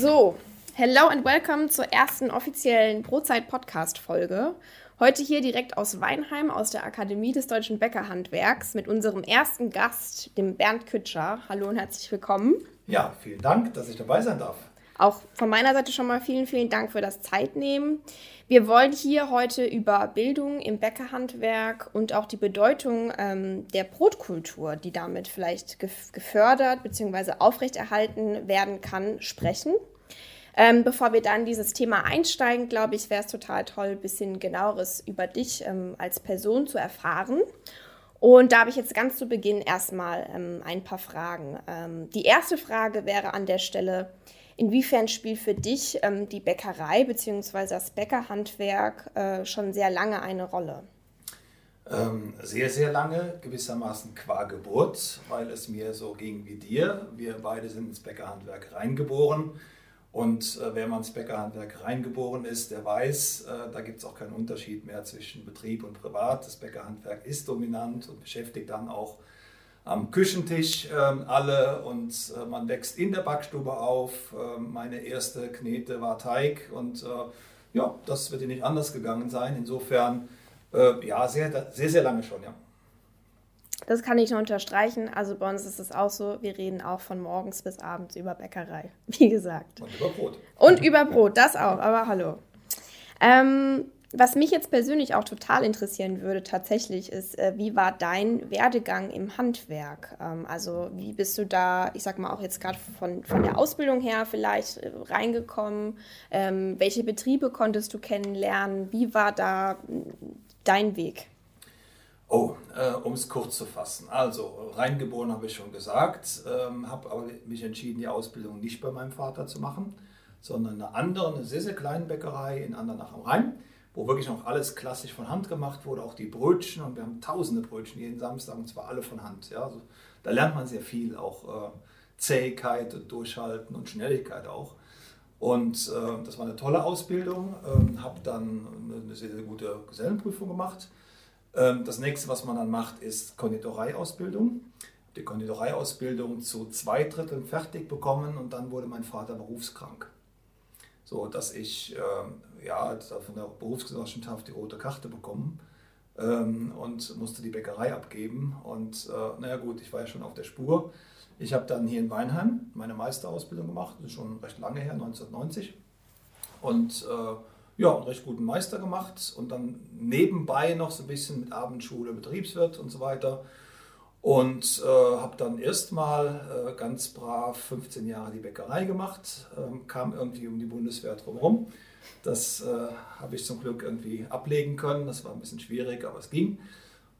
So, hello and welcome zur ersten offiziellen Brotzeit-Podcast-Folge. Heute hier direkt aus Weinheim, aus der Akademie des Deutschen Bäckerhandwerks, mit unserem ersten Gast, dem Bernd Kütscher. Hallo und herzlich willkommen. Ja, vielen Dank, dass ich dabei sein darf. Auch von meiner Seite schon mal vielen, vielen Dank für das Zeitnehmen. Wir wollen hier heute über Bildung im Bäckerhandwerk und auch die Bedeutung ähm, der Brotkultur, die damit vielleicht gefördert bzw. aufrechterhalten werden kann, sprechen. Ähm, bevor wir dann dieses Thema einsteigen, glaube ich, wäre es total toll, ein bisschen genaueres über dich ähm, als Person zu erfahren. Und da habe ich jetzt ganz zu Beginn erstmal ähm, ein paar Fragen. Ähm, die erste Frage wäre an der Stelle, Inwiefern spielt für dich ähm, die Bäckerei bzw. das Bäckerhandwerk äh, schon sehr lange eine Rolle? Ähm, sehr, sehr lange, gewissermaßen qua Geburt, weil es mir so ging wie dir. Wir beide sind ins Bäckerhandwerk reingeboren. Und äh, wenn man ins Bäckerhandwerk reingeboren ist, der weiß, äh, da gibt es auch keinen Unterschied mehr zwischen Betrieb und Privat. Das Bäckerhandwerk ist dominant und beschäftigt dann auch am Küchentisch ähm, alle und äh, man wächst in der Backstube auf. Äh, meine erste Knete war Teig und äh, ja, das wird ja nicht anders gegangen sein. Insofern, äh, ja, sehr, sehr, sehr lange schon, ja. Das kann ich nur unterstreichen. Also bei uns ist es auch so, wir reden auch von morgens bis abends über Bäckerei, wie gesagt. Und über Brot. Und über Brot, das auch, aber hallo. Ähm, was mich jetzt persönlich auch total interessieren würde, tatsächlich, ist, äh, wie war dein Werdegang im Handwerk? Ähm, also, wie bist du da, ich sag mal, auch jetzt gerade von, von der Ausbildung her vielleicht äh, reingekommen? Ähm, welche Betriebe konntest du kennenlernen? Wie war da dein Weg? Oh, äh, um es kurz zu fassen. Also, reingeboren habe ich schon gesagt, ähm, habe aber mich entschieden, die Ausbildung nicht bei meinem Vater zu machen, sondern in einer anderen, eine sehr, sehr kleinen Bäckerei in Andernach am Rhein wo wirklich noch alles klassisch von Hand gemacht wurde, auch die Brötchen und wir haben tausende Brötchen jeden Samstag und zwar alle von Hand. Ja, also da lernt man sehr viel, auch äh, Zähigkeit und Durchhalten und Schnelligkeit auch. Und äh, das war eine tolle Ausbildung, ähm, habe dann eine sehr, sehr gute Gesellenprüfung gemacht. Ähm, das nächste, was man dann macht, ist Konditoreiausbildung. Die Konditoreiausbildung zu zwei Dritteln fertig bekommen und dann wurde mein Vater berufskrank so dass ich äh, ja, von der Berufsgenossenschaft die rote Karte bekommen ähm, und musste die Bäckerei abgeben. Und äh, naja gut, ich war ja schon auf der Spur. Ich habe dann hier in Weinheim meine Meisterausbildung gemacht, das ist schon recht lange her, 1990. Und äh, ja, einen recht guten Meister gemacht und dann nebenbei noch so ein bisschen mit Abendschule, Betriebswirt und so weiter und äh, habe dann erstmal äh, ganz brav 15 Jahre die Bäckerei gemacht, ähm, kam irgendwie um die Bundeswehr drumherum. Das äh, habe ich zum Glück irgendwie ablegen können. Das war ein bisschen schwierig, aber es ging.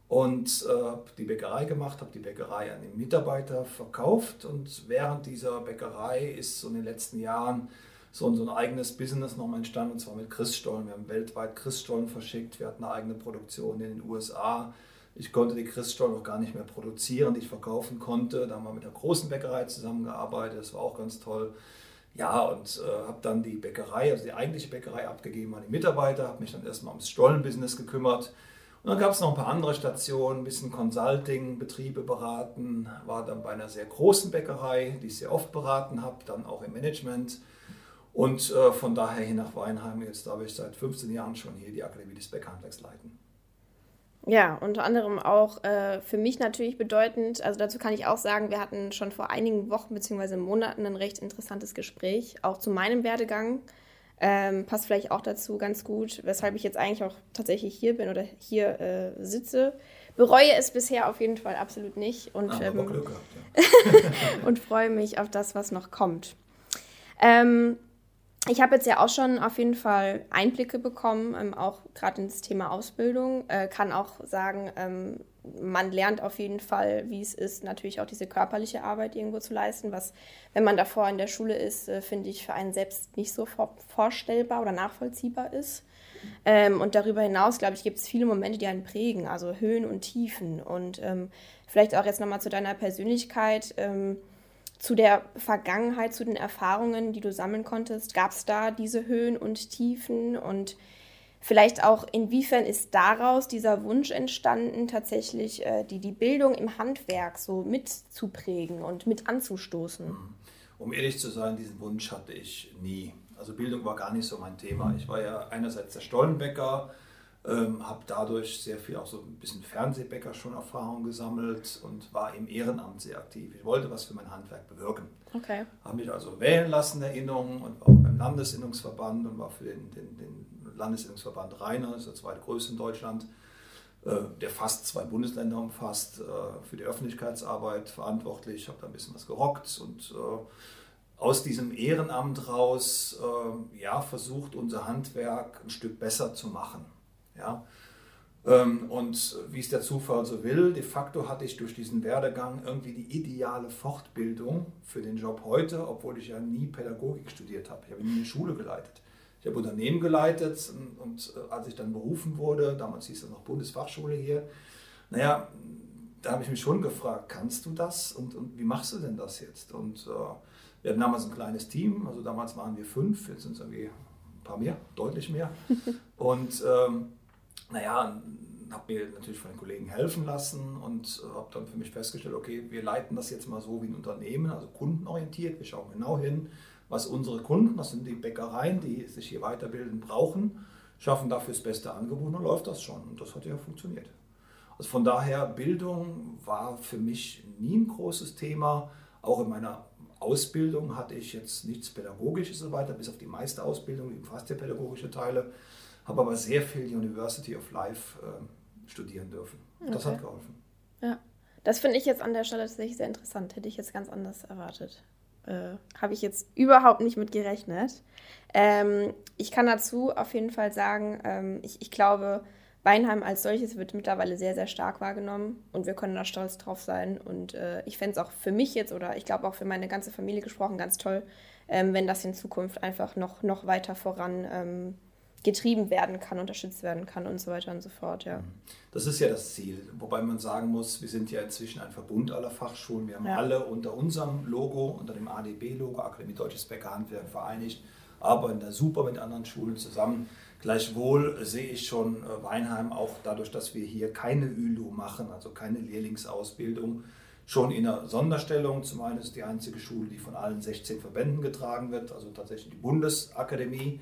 Und äh, habe die Bäckerei gemacht, habe die Bäckerei an den Mitarbeiter verkauft. Und während dieser Bäckerei ist so in den letzten Jahren so, ein eigenes Business nochmal entstanden, und zwar mit Christstollen. Wir haben weltweit Christstollen verschickt. Wir hatten eine eigene Produktion in den USA ich konnte die Christstollen noch gar nicht mehr produzieren, die ich verkaufen konnte. Da haben wir mit einer großen Bäckerei zusammengearbeitet, das war auch ganz toll. Ja, und äh, habe dann die Bäckerei, also die eigentliche Bäckerei abgegeben an die Mitarbeiter, habe mich dann erstmal ums Stollenbusiness gekümmert. Und dann gab es noch ein paar andere Stationen, ein bisschen Consulting, Betriebe beraten, war dann bei einer sehr großen Bäckerei, die ich sehr oft beraten habe, dann auch im Management. Und äh, von daher hier nach Weinheim, jetzt darf ich seit 15 Jahren schon hier die Akademie des Bäckerhandwerks leiten. Ja, unter anderem auch äh, für mich natürlich bedeutend, also dazu kann ich auch sagen, wir hatten schon vor einigen Wochen bzw. Monaten ein recht interessantes Gespräch, auch zu meinem Werdegang. Ähm, passt vielleicht auch dazu ganz gut, weshalb ich jetzt eigentlich auch tatsächlich hier bin oder hier äh, sitze. Bereue es bisher auf jeden Fall absolut nicht und, ah, ähm, gehabt, ja. und freue mich auf das, was noch kommt. Ähm, ich habe jetzt ja auch schon auf jeden Fall Einblicke bekommen, ähm, auch gerade ins Thema Ausbildung. Äh, kann auch sagen, ähm, man lernt auf jeden Fall, wie es ist, natürlich auch diese körperliche Arbeit irgendwo zu leisten, was, wenn man davor in der Schule ist, äh, finde ich, für einen selbst nicht so vor vorstellbar oder nachvollziehbar ist. Ähm, und darüber hinaus, glaube ich, gibt es viele Momente, die einen prägen, also Höhen und Tiefen. Und ähm, vielleicht auch jetzt nochmal zu deiner Persönlichkeit. Ähm, zu der Vergangenheit, zu den Erfahrungen, die du sammeln konntest? Gab es da diese Höhen und Tiefen und vielleicht auch inwiefern ist daraus dieser Wunsch entstanden, tatsächlich äh, die, die Bildung im Handwerk so mitzuprägen und mit anzustoßen? um ehrlich zu sein, diesen Wunsch hatte ich nie. Also Bildung war gar nicht so mein Thema. Ich war ja einerseits der Stollenbäcker, ähm, habe dadurch sehr viel auch so ein bisschen Fernsehbäcker schon Erfahrung gesammelt und war im Ehrenamt sehr aktiv. Ich wollte was für mein Handwerk bewirken. Okay. Habe mich also wählen lassen, Erinnerungen und war auch beim Landesinnungsverband und war für den, den, den Landesinnungsverband Rheiner, das ist der zweite größte in Deutschland, äh, der fast zwei Bundesländer umfasst, äh, für die Öffentlichkeitsarbeit verantwortlich. Ich habe da ein bisschen was gerockt und äh, aus diesem Ehrenamt raus ja, versucht, unser Handwerk ein Stück besser zu machen. Ja? Ähm, und wie es der Zufall so will, de facto hatte ich durch diesen Werdegang irgendwie die ideale Fortbildung für den Job heute, obwohl ich ja nie Pädagogik studiert habe. Ich habe nie eine Schule geleitet. Ich habe Unternehmen geleitet und, und äh, als ich dann berufen wurde, damals hieß es noch Bundesfachschule hier, naja, da habe ich mich schon gefragt, kannst du das und, und wie machst du denn das jetzt? Und äh, wir hatten damals ein kleines Team, also damals waren wir fünf, jetzt sind es irgendwie ein paar mehr, deutlich mehr. und ähm, naja, habe mir natürlich von den Kollegen helfen lassen und äh, habe dann für mich festgestellt, okay, wir leiten das jetzt mal so wie ein Unternehmen, also kundenorientiert. Wir schauen genau hin, was unsere Kunden, das sind die Bäckereien, die sich hier weiterbilden, brauchen, schaffen dafür das beste Angebot und dann läuft das schon. Und das hat ja funktioniert. Also von daher, Bildung war für mich nie ein großes Thema. Auch in meiner Ausbildung hatte ich jetzt nichts Pädagogisches und so weiter, bis auf die meiste Ausbildung, fast ja pädagogische Teile habe aber sehr viel University of Life äh, studieren dürfen. Okay. Das hat geholfen. Ja, das finde ich jetzt an der Stelle tatsächlich sehr interessant. Hätte ich jetzt ganz anders erwartet. Äh, habe ich jetzt überhaupt nicht mit gerechnet. Ähm, ich kann dazu auf jeden Fall sagen, ähm, ich, ich glaube, Weinheim als solches wird mittlerweile sehr, sehr stark wahrgenommen und wir können da stolz drauf sein. Und äh, ich fände es auch für mich jetzt oder ich glaube auch für meine ganze Familie gesprochen ganz toll, ähm, wenn das in Zukunft einfach noch, noch weiter voran ähm, getrieben werden kann, unterstützt werden kann und so weiter und so fort, ja. Das ist ja das Ziel, wobei man sagen muss, wir sind ja inzwischen ein Verbund aller Fachschulen. Wir haben ja. alle unter unserem Logo, unter dem ADB-Logo, Akademie Deutsches Bäckerhandwerk, vereinigt, arbeiten da super mit anderen Schulen zusammen. Gleichwohl sehe ich schon äh, Weinheim auch dadurch, dass wir hier keine ÜLU machen, also keine Lehrlingsausbildung, schon in einer Sonderstellung. Zum einen ist die einzige Schule, die von allen 16 Verbänden getragen wird, also tatsächlich die Bundesakademie.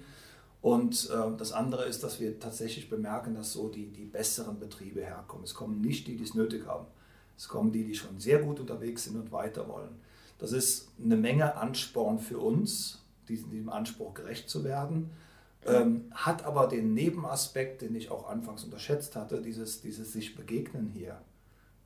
Und äh, das andere ist, dass wir tatsächlich bemerken, dass so die, die besseren Betriebe herkommen. Es kommen nicht die, die es nötig haben. Es kommen die, die schon sehr gut unterwegs sind und weiter wollen. Das ist eine Menge Ansporn für uns, diesem, diesem Anspruch gerecht zu werden. Ähm, hat aber den Nebenaspekt, den ich auch anfangs unterschätzt hatte, dieses, dieses sich begegnen hier.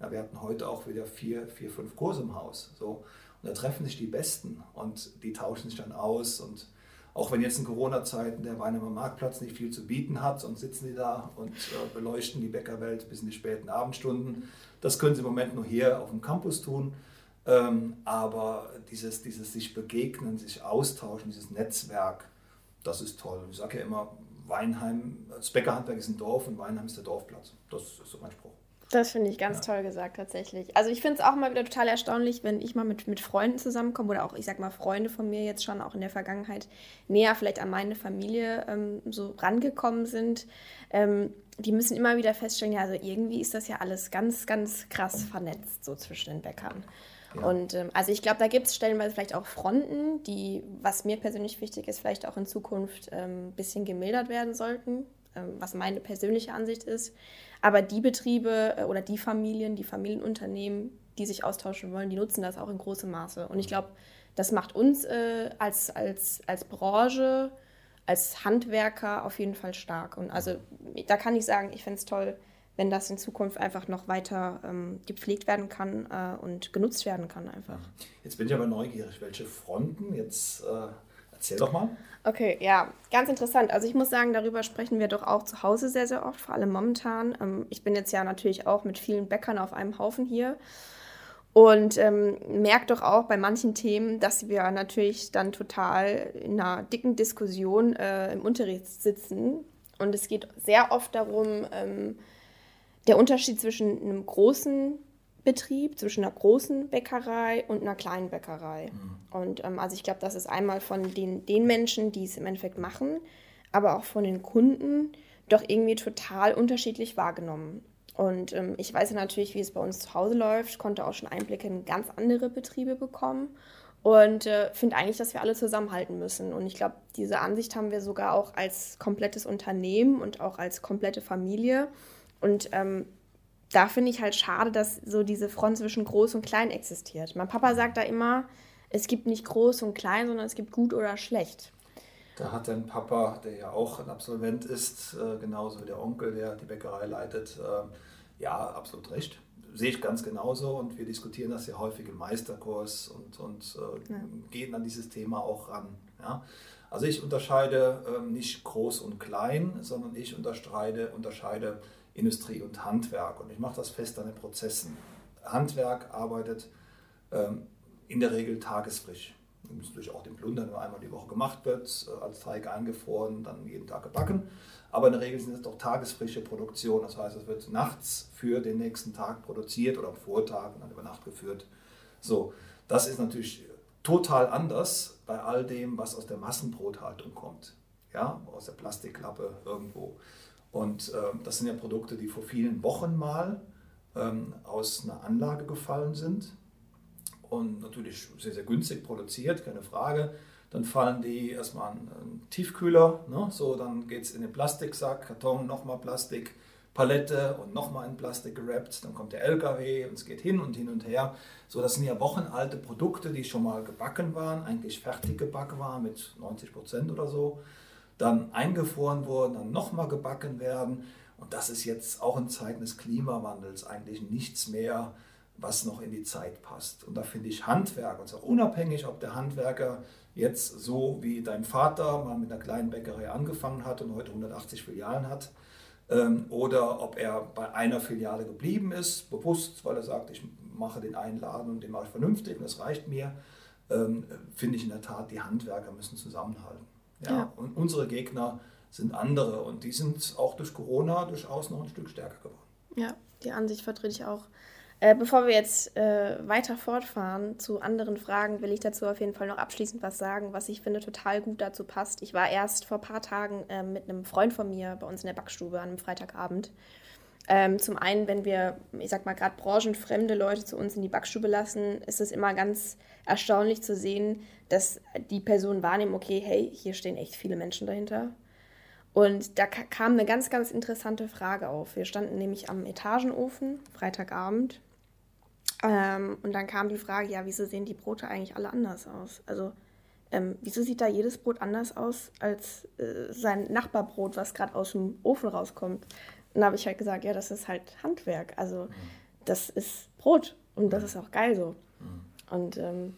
Ja, wir hatten heute auch wieder vier, vier, fünf Kurse im Haus. So. Und da treffen sich die Besten und die tauschen sich dann aus und auch wenn jetzt in Corona-Zeiten der Weinheimer Marktplatz nicht viel zu bieten hat, sonst sitzen die da und äh, beleuchten die Bäckerwelt bis in die späten Abendstunden. Das können sie im Moment nur hier auf dem Campus tun. Ähm, aber dieses, dieses sich begegnen, sich austauschen, dieses Netzwerk, das ist toll. Ich sage ja immer, Weinheim, das Bäckerhandwerk ist ein Dorf und Weinheim ist der Dorfplatz. Das ist so mein Spruch. Das finde ich ganz ja. toll gesagt, tatsächlich. Also ich finde es auch mal wieder total erstaunlich, wenn ich mal mit, mit Freunden zusammenkomme oder auch, ich sag mal, Freunde von mir jetzt schon auch in der Vergangenheit näher vielleicht an meine Familie ähm, so rangekommen sind. Ähm, die müssen immer wieder feststellen, ja, also irgendwie ist das ja alles ganz, ganz krass vernetzt, so zwischen den Bäckern. Ja. Und ähm, also ich glaube, da gibt es stellenweise vielleicht auch Fronten, die, was mir persönlich wichtig ist, vielleicht auch in Zukunft ein ähm, bisschen gemildert werden sollten, was meine persönliche Ansicht ist. Aber die Betriebe äh, oder die Familien, die Familienunternehmen, die sich austauschen wollen, die nutzen das auch in großem Maße. Und ich glaube, das macht uns äh, als, als, als Branche, als Handwerker auf jeden Fall stark. Und also da kann ich sagen, ich fände es toll, wenn das in Zukunft einfach noch weiter ähm, gepflegt werden kann äh, und genutzt werden kann einfach. Jetzt bin ich aber neugierig, welche Fronten jetzt äh Erzähl doch mal. Okay, ja, ganz interessant. Also ich muss sagen, darüber sprechen wir doch auch zu Hause sehr, sehr oft, vor allem momentan. Ähm, ich bin jetzt ja natürlich auch mit vielen Bäckern auf einem Haufen hier und ähm, merkt doch auch bei manchen Themen, dass wir natürlich dann total in einer dicken Diskussion äh, im Unterricht sitzen. Und es geht sehr oft darum, ähm, der Unterschied zwischen einem großen Betrieb zwischen einer großen Bäckerei und einer kleinen Bäckerei. Mhm. Und ähm, also ich glaube, das ist einmal von den, den Menschen, die es im Endeffekt machen, aber auch von den Kunden doch irgendwie total unterschiedlich wahrgenommen. Und ähm, ich weiß ja natürlich, wie es bei uns zu Hause läuft, konnte auch schon Einblicke in ganz andere Betriebe bekommen. Und äh, finde eigentlich, dass wir alle zusammenhalten müssen. Und ich glaube, diese Ansicht haben wir sogar auch als komplettes Unternehmen und auch als komplette Familie. Und ähm, da finde ich halt schade, dass so diese Front zwischen groß und klein existiert. Mein Papa sagt da immer, es gibt nicht groß und klein, sondern es gibt gut oder schlecht. Da hat dein Papa, der ja auch ein Absolvent ist, äh, genauso wie der Onkel, der die Bäckerei leitet, äh, ja, absolut recht sehe ich ganz genauso und wir diskutieren das ja häufig im Meisterkurs und, und äh, ja. gehen an dieses Thema auch ran. Ja? Also ich unterscheide äh, nicht groß und klein, sondern ich unterscheide, unterscheide Industrie und Handwerk und ich mache das fest an den Prozessen. Handwerk arbeitet ähm, in der Regel tagesfrisch. Natürlich auch den Plunder nur einmal die Woche gemacht wird, äh, als Teig eingefroren, dann jeden Tag gebacken. Aber in der Regel sind es doch tagesfrische Produktionen. Das heißt, es wird nachts für den nächsten Tag produziert oder am Vortag und dann über Nacht geführt. So, das ist natürlich total anders bei all dem, was aus der Massenbrothaltung kommt. Ja, aus der Plastikklappe irgendwo. Und äh, das sind ja Produkte, die vor vielen Wochen mal ähm, aus einer Anlage gefallen sind und natürlich sehr, sehr günstig produziert, keine Frage. Dann fallen die erstmal in einen Tiefkühler, ne? so dann geht es in den Plastiksack, Karton, nochmal Plastik, Palette und nochmal in Plastik gerappt. Dann kommt der LKW und es geht hin und hin und her. So, das sind ja wochenalte Produkte, die schon mal gebacken waren, eigentlich fertig gebacken waren mit 90 Prozent oder so. Dann eingefroren wurden, dann nochmal gebacken werden. Und das ist jetzt auch in Zeiten des Klimawandels eigentlich nichts mehr, was noch in die Zeit passt. Und da finde ich Handwerk, und zwar unabhängig, ob der Handwerker jetzt so wie dein Vater mal mit einer kleinen Bäckerei angefangen hat und heute 180 Filialen hat, ähm, oder ob er bei einer Filiale geblieben ist, bewusst, weil er sagt, ich mache den einen Laden und den mache ich vernünftig und das reicht mir, ähm, finde ich in der Tat, die Handwerker müssen zusammenhalten. Ja? ja? Und unsere Gegner sind andere und die sind auch durch Corona durchaus noch ein Stück stärker geworden. Ja, die Ansicht vertrete ich auch. Äh, bevor wir jetzt äh, weiter fortfahren zu anderen Fragen, will ich dazu auf jeden Fall noch abschließend was sagen, was ich finde total gut dazu passt. Ich war erst vor ein paar Tagen äh, mit einem Freund von mir bei uns in der Backstube an einem Freitagabend. Ähm, zum einen, wenn wir, ich sag mal, gerade branchenfremde Leute zu uns in die Backstube lassen, ist es immer ganz erstaunlich zu sehen, dass die Personen wahrnehmen, okay, hey, hier stehen echt viele Menschen dahinter. Und da kam eine ganz, ganz interessante Frage auf. Wir standen nämlich am Etagenofen, Freitagabend, ähm, und dann kam die Frage, ja, wieso sehen die Brote eigentlich alle anders aus? Also, ähm, wieso sieht da jedes Brot anders aus als äh, sein Nachbarbrot, was gerade aus dem Ofen rauskommt? Und da habe ich halt gesagt, ja, das ist halt Handwerk. Also, das ist Brot und das ist auch geil so. Und, ähm,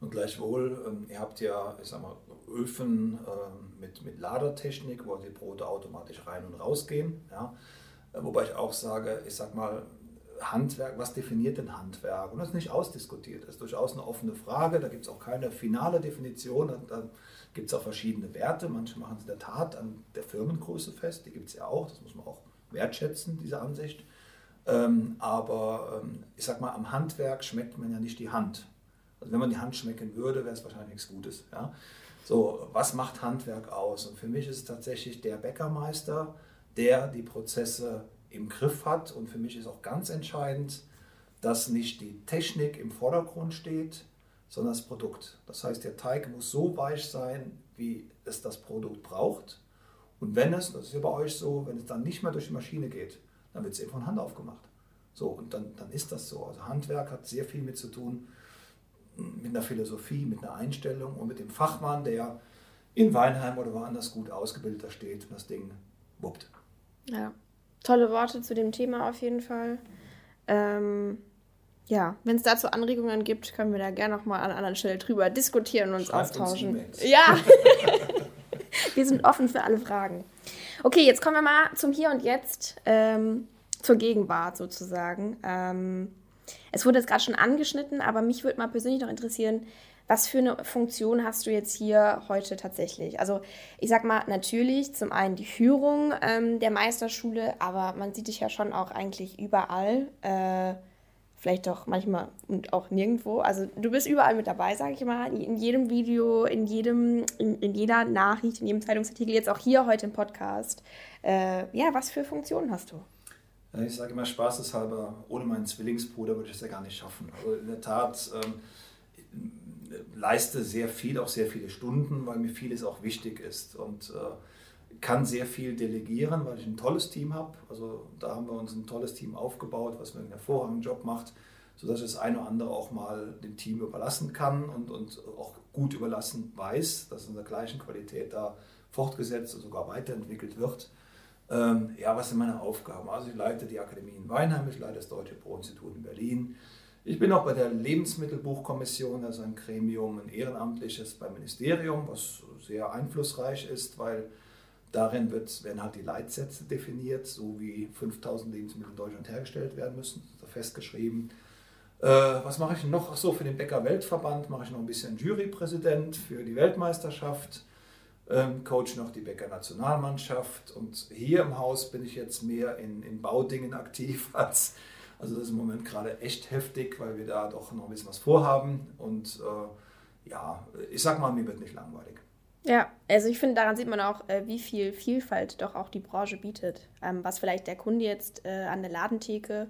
und gleichwohl, ähm, ihr habt ja, ich sag mal, Öfen äh, mit, mit Ladertechnik, wo die Brote automatisch rein und rausgehen. Ja? Äh, wobei ich auch sage, ich sag mal, Handwerk, was definiert denn Handwerk? Und das ist nicht ausdiskutiert. Das ist durchaus eine offene Frage. Da gibt es auch keine finale Definition. Da gibt es auch verschiedene Werte. Manche machen es in der Tat an der Firmengröße fest. Die gibt es ja auch. Das muss man auch wertschätzen, diese Ansicht. Ähm, aber ähm, ich sag mal, am Handwerk schmeckt man ja nicht die Hand. Also wenn man die Hand schmecken würde, wäre es wahrscheinlich nichts Gutes. Ja? So, was macht Handwerk aus? Und für mich ist es tatsächlich der Bäckermeister, der die Prozesse im Griff hat. Und für mich ist auch ganz entscheidend, dass nicht die Technik im Vordergrund steht, sondern das Produkt. Das heißt, der Teig muss so weich sein, wie es das Produkt braucht. Und wenn es, das ist ja bei euch so, wenn es dann nicht mehr durch die Maschine geht, dann wird es eben von Hand aufgemacht. So, und dann, dann ist das so. Also Handwerk hat sehr viel mit zu tun, mit einer Philosophie, mit einer Einstellung und mit dem Fachmann, der in Weinheim oder woanders gut ausgebildet da steht und das Ding wuppt. Ja, tolle Worte zu dem Thema auf jeden Fall. Ähm, ja, wenn es dazu Anregungen gibt, können wir da gerne nochmal an einer anderen Stelle drüber diskutieren und uns Schreibt austauschen. Uns ja, wir sind offen für alle Fragen. Okay, jetzt kommen wir mal zum Hier und Jetzt, ähm, zur Gegenwart sozusagen. Ähm, es wurde jetzt gerade schon angeschnitten, aber mich würde mal persönlich noch interessieren, was für eine Funktion hast du jetzt hier heute tatsächlich? Also ich sag mal, natürlich zum einen die Führung ähm, der Meisterschule, aber man sieht dich ja schon auch eigentlich überall. Äh, vielleicht doch manchmal und auch nirgendwo. Also du bist überall mit dabei, sage ich mal, in jedem Video, in jedem, in, in, jeder Nachricht, in jedem Zeitungsartikel, jetzt auch hier heute im Podcast. Äh, ja, was für Funktionen hast du? Ich sage immer spaßeshalber, ohne meinen Zwillingsbruder würde ich es ja gar nicht schaffen. Also in der Tat, ähm, leiste sehr viel, auch sehr viele Stunden, weil mir vieles auch wichtig ist und äh, kann sehr viel delegieren, weil ich ein tolles Team habe. Also da haben wir uns ein tolles Team aufgebaut, was mir einen hervorragenden Job macht, sodass ich das eine oder andere auch mal dem Team überlassen kann und, und auch gut überlassen weiß, dass in der gleichen Qualität da fortgesetzt und sogar weiterentwickelt wird. Ähm, ja, was sind meine Aufgaben? Also ich leite die Akademie in Weinheim, ich leite das Deutsche Pro-Institut in Berlin. Ich bin auch bei der Lebensmittelbuchkommission, also ein Gremium, ein ehrenamtliches beim Ministerium, was sehr einflussreich ist, weil darin werden halt die Leitsätze definiert, so wie 5000 Lebensmittel in Deutschland hergestellt werden müssen, das ist festgeschrieben. Äh, was mache ich noch? So, für den Bäcker Weltverband mache ich noch ein bisschen Jurypräsident für die Weltmeisterschaft ähm, coach noch die Bäcker Nationalmannschaft und hier im Haus bin ich jetzt mehr in, in Baudingen aktiv als, also das ist im Moment gerade echt heftig, weil wir da doch noch ein bisschen was vorhaben und äh, ja, ich sag mal, mir wird nicht langweilig. Ja, also ich finde, daran sieht man auch, äh, wie viel Vielfalt doch auch die Branche bietet. Ähm, was vielleicht der Kunde jetzt äh, an der Ladentheke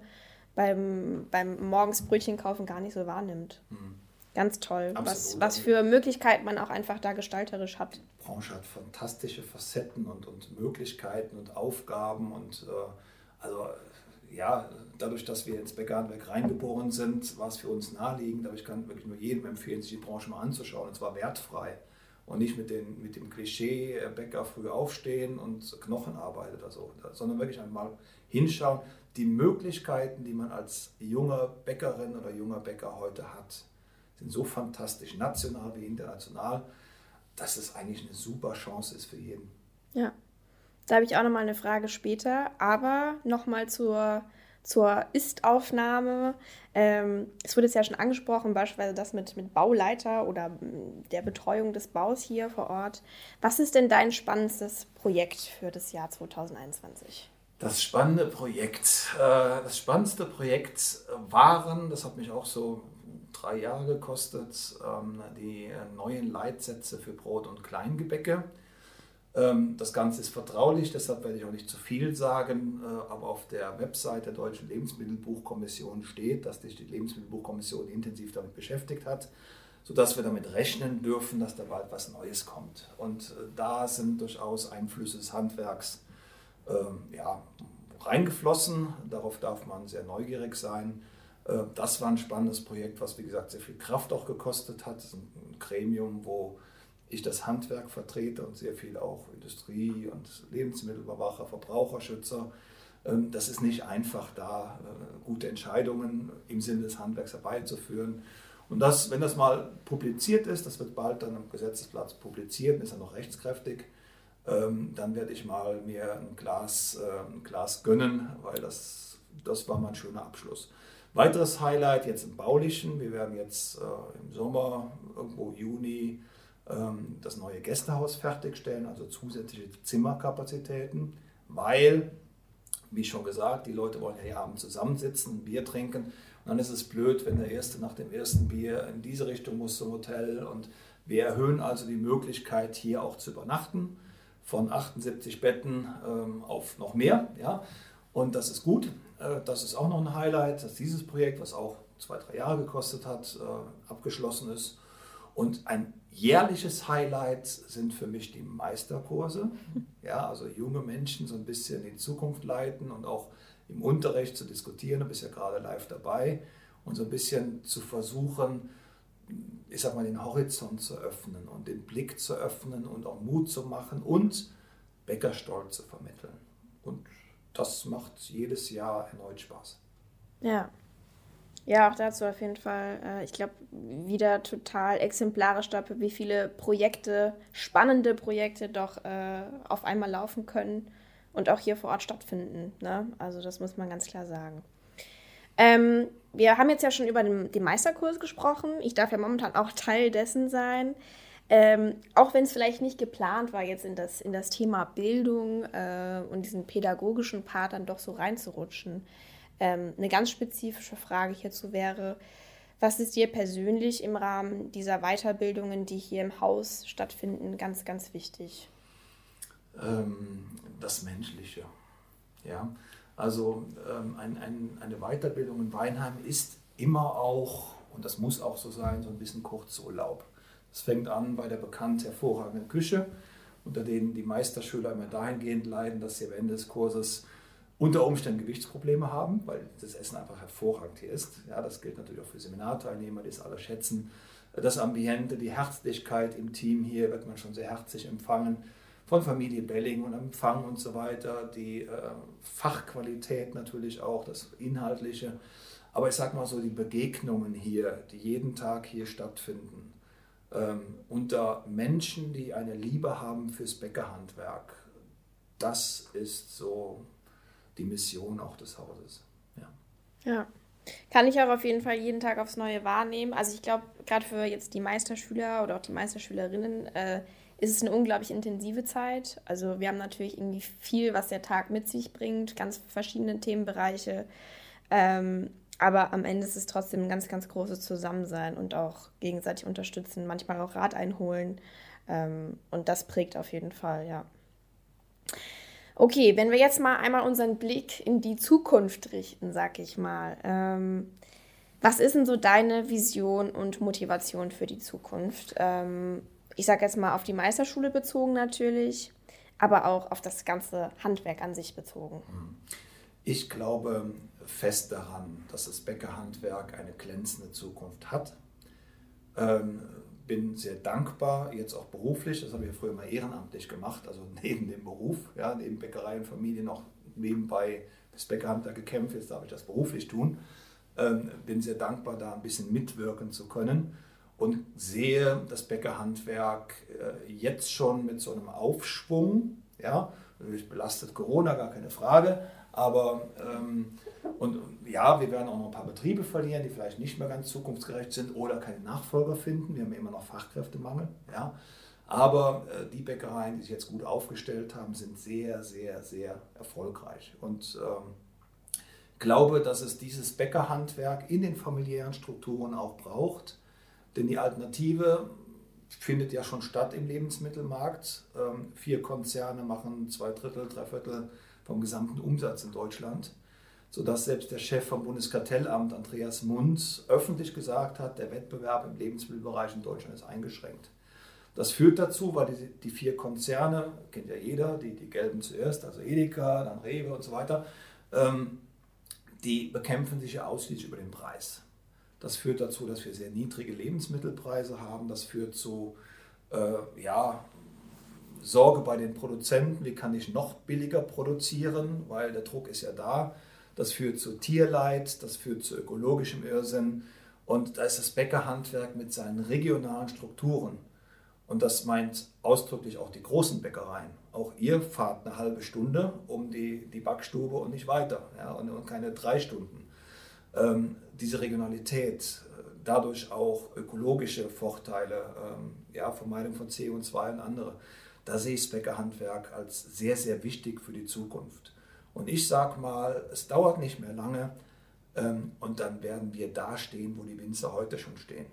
beim, beim morgens Brötchen kaufen gar nicht so wahrnimmt. Mhm. Ganz toll, was, was für Möglichkeiten man auch einfach da gestalterisch hat. Die Branche hat fantastische Facetten und, und Möglichkeiten und Aufgaben und äh, also ja, dadurch, dass wir ins Bäckerhandwerk reingeboren sind, war es für uns naheliegend, aber ich kann wirklich nur jedem empfehlen, sich die Branche mal anzuschauen und zwar wertfrei und nicht mit, den, mit dem Klischee, Bäcker früh aufstehen und Knochen arbeitet, also, sondern wirklich einmal hinschauen, die Möglichkeiten, die man als junger Bäckerin oder junger Bäcker heute hat sind so fantastisch, national wie international, dass es eigentlich eine super Chance ist für jeden. Ja, da habe ich auch nochmal eine Frage später, aber nochmal zur, zur Ist-Aufnahme. Ähm, es wurde jetzt ja schon angesprochen, beispielsweise das mit, mit Bauleiter oder der Betreuung des Baus hier vor Ort. Was ist denn dein spannendstes Projekt für das Jahr 2021? Das spannende Projekt, äh, das spannendste Projekt waren, das hat mich auch so drei Jahre gekostet, ähm, die neuen Leitsätze für Brot- und Kleingebäcke. Ähm, das Ganze ist vertraulich, deshalb werde ich auch nicht zu viel sagen, äh, aber auf der Website der Deutschen Lebensmittelbuchkommission steht, dass sich die Lebensmittelbuchkommission intensiv damit beschäftigt hat, sodass wir damit rechnen dürfen, dass da bald was Neues kommt. Und äh, da sind durchaus Einflüsse des Handwerks ähm, ja, reingeflossen. Darauf darf man sehr neugierig sein. Äh, das war ein spannendes Projekt, was wie gesagt sehr viel Kraft auch gekostet hat. Das ist ein Gremium, wo ich das Handwerk vertrete und sehr viel auch Industrie und Lebensmittelüberwacher, Verbraucherschützer. Ähm, das ist nicht einfach, da äh, gute Entscheidungen im Sinne des Handwerks herbeizuführen. Und das, wenn das mal publiziert ist, das wird bald dann am Gesetzesplatz publiziert, ist er noch rechtskräftig, ähm, dann werde ich mal mir ein Glas, äh, ein Glas gönnen, weil das, das war mal ein schöner Abschluss. Weiteres Highlight jetzt im Baulichen. Wir werden jetzt äh, im Sommer, irgendwo Juni, das neue Gästehaus fertigstellen, also zusätzliche Zimmerkapazitäten, weil, wie schon gesagt, die Leute wollen ja hier abends zusammensitzen, ein Bier trinken. Und dann ist es blöd, wenn der Erste nach dem ersten Bier in diese Richtung muss zum Hotel. Und wir erhöhen also die Möglichkeit, hier auch zu übernachten, von 78 Betten ähm, auf noch mehr. Ja? Und das ist gut. Äh, das ist auch noch ein Highlight, dass dieses Projekt, was auch zwei, drei Jahre gekostet hat, äh, abgeschlossen ist. Und ein jährliches Highlight sind für mich die Meisterkurse. Ja, also junge Menschen so ein bisschen in die Zukunft leiten und auch im Unterricht zu diskutieren. Du bist ja gerade live dabei und so ein bisschen zu versuchen, ich sag mal, den Horizont zu öffnen und den Blick zu öffnen und auch Mut zu machen und Bäckerstolz zu vermitteln. Und das macht jedes Jahr erneut Spaß. Ja. Ja, auch dazu auf jeden Fall. Äh, ich glaube, wieder total exemplarisch dafür, wie viele Projekte, spannende Projekte doch äh, auf einmal laufen können und auch hier vor Ort stattfinden. Ne? Also das muss man ganz klar sagen. Ähm, wir haben jetzt ja schon über den, den Meisterkurs gesprochen. Ich darf ja momentan auch Teil dessen sein. Ähm, auch wenn es vielleicht nicht geplant war, jetzt in das, in das Thema Bildung äh, und diesen pädagogischen Part dann doch so reinzurutschen. Ähm, eine ganz spezifische Frage hierzu wäre, was ist dir persönlich im Rahmen dieser Weiterbildungen, die hier im Haus stattfinden, ganz, ganz wichtig? Ähm, das Menschliche. Ja, also ähm, ein, ein, eine Weiterbildung in Weinheim ist immer auch Und das muss auch so sein, so ein bisschen Kurzurlaub. Es fängt an bei der bekannt hervorragenden Küche, unter denen die Meisterschüler immer dahingehend leiden, dass sie am Ende des Kurses unter Umständen Gewichtsprobleme haben, weil das Essen einfach hervorragend hier ist. Ja, das gilt natürlich auch für Seminarteilnehmer, die es alle schätzen. Das Ambiente, die Herzlichkeit im Team hier wird man schon sehr herzlich empfangen von Familie Belling und Empfang und so weiter. Die äh, Fachqualität natürlich auch, das Inhaltliche. Aber ich sage mal so, die Begegnungen hier, die jeden Tag hier stattfinden, ähm, unter Menschen, die eine Liebe haben fürs Bäckerhandwerk, das ist so die Mission auch des Hauses. Ja. ja. Kann ich auch auf jeden Fall jeden Tag aufs Neue wahrnehmen. Also ich glaube, gerade für jetzt die Meisterschüler oder auch die Meisterschülerinnen äh, ist es eine unglaublich intensive Zeit. Also wir haben natürlich irgendwie viel, was der Tag mit sich bringt, ganz verschiedene Themenbereiche. Ähm, aber am Ende ist es trotzdem ein ganz, ganz großes Zusammensein und auch gegenseitig unterstützen, manchmal auch Rat einholen. Ähm, und das prägt auf jeden Fall, ja. Okay, wenn wir jetzt mal einmal unseren Blick in die Zukunft richten, sag ich mal. Ähm, was ist denn so deine Vision und Motivation für die Zukunft? Ähm, ich sage jetzt mal auf die Meisterschule bezogen natürlich, aber auch auf das ganze Handwerk an sich bezogen. Ich glaube fest daran, dass das Bäckerhandwerk eine glänzende Zukunft hat. Ähm, bin sehr dankbar, jetzt auch beruflich, das habe ich ja früher mal ehrenamtlich gemacht, also neben dem Beruf, ja, neben Bäckerei und Familie noch nebenbei das Bäckerhandwerk gekämpft, jetzt darf ich das beruflich tun. Ähm, bin sehr dankbar, da ein bisschen mitwirken zu können und sehe das Bäckerhandwerk äh, jetzt schon mit so einem Aufschwung, ja, natürlich belastet Corona, gar keine Frage, aber ähm, und ja, wir werden auch noch ein paar Betriebe verlieren, die vielleicht nicht mehr ganz zukunftsgerecht sind oder keine Nachfolger finden. Wir haben immer noch Fachkräftemangel. Ja. Aber äh, die Bäckereien, die sich jetzt gut aufgestellt haben, sind sehr, sehr, sehr erfolgreich. Und ähm, glaube, dass es dieses Bäckerhandwerk in den familiären Strukturen auch braucht. Denn die Alternative findet ja schon statt im Lebensmittelmarkt. Ähm, vier Konzerne machen zwei Drittel, drei Viertel vom gesamten Umsatz in Deutschland sodass selbst der Chef vom Bundeskartellamt, Andreas Munz, öffentlich gesagt hat, der Wettbewerb im Lebensmittelbereich in Deutschland ist eingeschränkt. Das führt dazu, weil die, die vier Konzerne, kennt ja jeder, die, die gelben zuerst, also Edeka, dann Rewe und so weiter, ähm, die bekämpfen sich ja ausschließlich über den Preis. Das führt dazu, dass wir sehr niedrige Lebensmittelpreise haben. Das führt zu äh, ja, Sorge bei den Produzenten, wie kann ich noch billiger produzieren, weil der Druck ist ja da. Das führt zu Tierleid, das führt zu ökologischem Irrsinn. Und da ist das Bäckerhandwerk mit seinen regionalen Strukturen. Und das meint ausdrücklich auch die großen Bäckereien. Auch ihr fahrt eine halbe Stunde um die, die Backstube und nicht weiter. Ja, und, und keine drei Stunden. Ähm, diese Regionalität, dadurch auch ökologische Vorteile, ähm, ja, Vermeidung von CO2 und andere. Da sehe ich das Bäckerhandwerk als sehr, sehr wichtig für die Zukunft. Und ich sage mal, es dauert nicht mehr lange ähm, und dann werden wir da stehen, wo die Winzer heute schon stehen.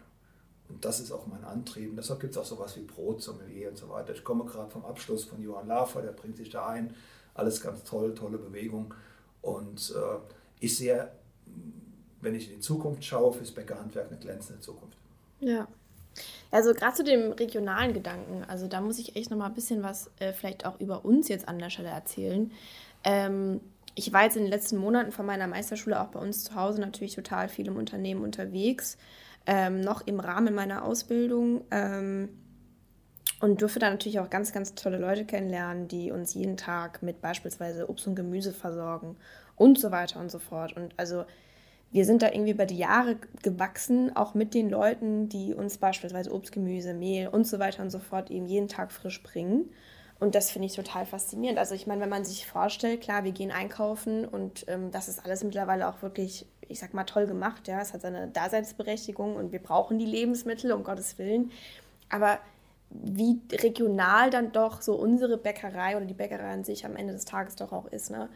Und das ist auch mein Antrieb. Deshalb gibt es auch sowas wie Brotsommelier und so weiter. Ich komme gerade vom Abschluss von Johann Lafer, der bringt sich da ein. Alles ganz toll, tolle Bewegung. Und äh, ich sehe, wenn ich in die Zukunft schaue, fürs Bäckerhandwerk eine glänzende Zukunft. Ja. Also gerade zu dem regionalen Gedanken, also da muss ich echt noch mal ein bisschen was äh, vielleicht auch über uns jetzt an der Stelle erzählen. Ähm, ich war jetzt in den letzten Monaten von meiner Meisterschule auch bei uns zu Hause natürlich total viel im Unternehmen unterwegs, ähm, noch im Rahmen meiner Ausbildung ähm, und durfte da natürlich auch ganz, ganz tolle Leute kennenlernen, die uns jeden Tag mit beispielsweise Obst und Gemüse versorgen und so weiter und so fort. Und also wir sind da irgendwie über die Jahre gewachsen, auch mit den Leuten, die uns beispielsweise Obst, Gemüse, Mehl und so weiter und so fort eben jeden Tag frisch bringen. Und das finde ich total faszinierend. Also ich meine, wenn man sich vorstellt, klar, wir gehen einkaufen und ähm, das ist alles mittlerweile auch wirklich, ich sag mal, toll gemacht. Ja, es hat seine Daseinsberechtigung und wir brauchen die Lebensmittel, um Gottes Willen. Aber wie regional dann doch so unsere Bäckerei oder die Bäckerei an sich am Ende des Tages doch auch ist. Ne?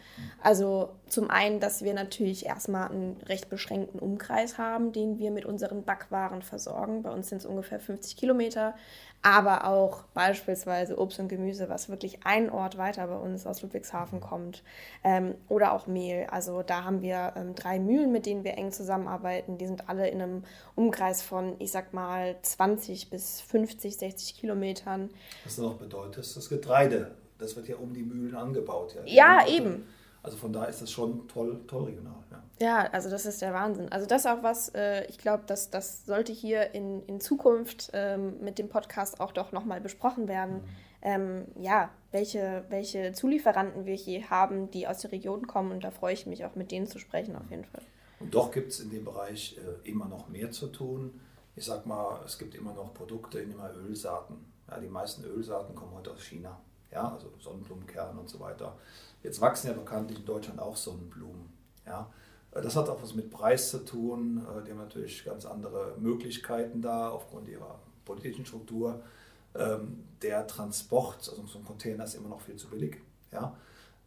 Also zum einen, dass wir natürlich erstmal einen recht beschränkten Umkreis haben, den wir mit unseren Backwaren versorgen. Bei uns sind es ungefähr 50 Kilometer aber auch beispielsweise Obst und Gemüse, was wirklich ein Ort weiter bei uns aus Ludwigshafen kommt. Ähm, oder auch Mehl. Also da haben wir ähm, drei Mühlen, mit denen wir eng zusammenarbeiten. Die sind alle in einem Umkreis von, ich sag mal, 20 bis 50, 60 Kilometern. Was noch bedeutet, ist das Getreide. Das wird ja um die Mühlen angebaut. Ja, ja eben. Also von daher ist das schon toll, toll regional. Ja. Ja, also das ist der Wahnsinn. Also das ist auch was, äh, ich glaube, das, das sollte hier in, in Zukunft ähm, mit dem Podcast auch doch nochmal besprochen werden. Ähm, ja, welche, welche Zulieferanten wir hier haben, die aus der Region kommen. Und da freue ich mich auch mit denen zu sprechen auf jeden Fall. Und doch gibt es in dem Bereich äh, immer noch mehr zu tun. Ich sag mal, es gibt immer noch Produkte in immer Ölsaaten. Ja, die meisten Ölsaaten kommen heute aus China. Ja, also Sonnenblumenkerne und so weiter. Jetzt wachsen ja bekanntlich in Deutschland auch Sonnenblumen. Ja. Das hat auch was mit Preis zu tun. Äh, die haben natürlich ganz andere Möglichkeiten da aufgrund ihrer politischen Struktur. Ähm, der Transport, also so ein Container ist immer noch viel zu billig. Ja.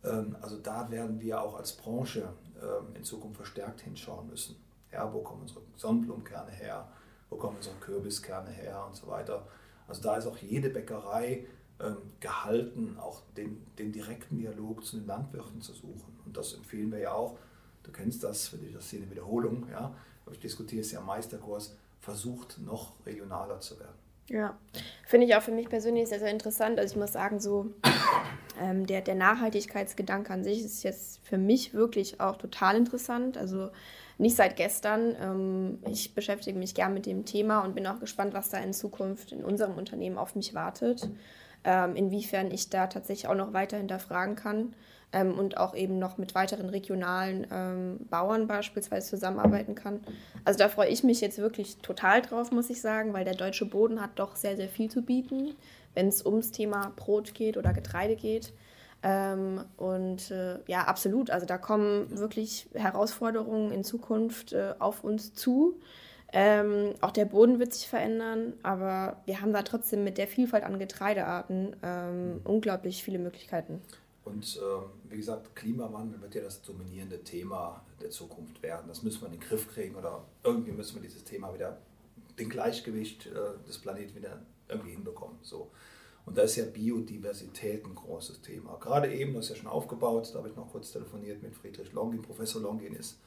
Ähm, also da werden wir auch als Branche ähm, in Zukunft verstärkt hinschauen müssen. Ja, wo kommen unsere Sonnenblumenkerne her? Wo kommen unsere Kürbiskerne her und so weiter. Also da ist auch jede Bäckerei gehalten, auch den, den direkten Dialog zu den Landwirten zu suchen. Und das empfehlen wir ja auch. Du kennst das, für dich das hier eine Wiederholung, ja. Aber ich diskutiere es ja im Meisterkurs, versucht noch regionaler zu werden. Ja, finde ich auch für mich persönlich sehr, sehr interessant. Also ich muss sagen, so ähm, der, der Nachhaltigkeitsgedanke an sich ist jetzt für mich wirklich auch total interessant. Also nicht seit gestern. Ähm, ich beschäftige mich gern mit dem Thema und bin auch gespannt, was da in Zukunft in unserem Unternehmen auf mich wartet ähm, inwiefern ich da tatsächlich auch noch weiter hinterfragen kann ähm, und auch eben noch mit weiteren regionalen ähm, Bauern beispielsweise zusammenarbeiten kann. Also da freue ich mich jetzt wirklich total drauf, muss ich sagen, weil der deutsche Boden hat doch sehr, sehr viel zu bieten, wenn es ums Thema Brot geht oder Getreide geht. Ähm, und äh, ja, absolut. Also da kommen wirklich Herausforderungen in Zukunft äh, auf uns zu. Ähm, auch der Boden wird sich verändern, aber wir haben da trotzdem mit der Vielfalt an Getreidearten ähm, unglaublich viele Möglichkeiten. Und ähm, wie gesagt, Klimawandel wird ja das dominierende Thema der Zukunft werden. Das müssen wir in den Griff kriegen oder irgendwie müssen wir dieses Thema wieder, den Gleichgewicht äh, des Planeten wieder irgendwie hinbekommen. So. Und da ist ja Biodiversität ein großes Thema. Gerade eben, das ist ja schon aufgebaut, da habe ich noch kurz telefoniert mit Friedrich Longin. Professor Longin ist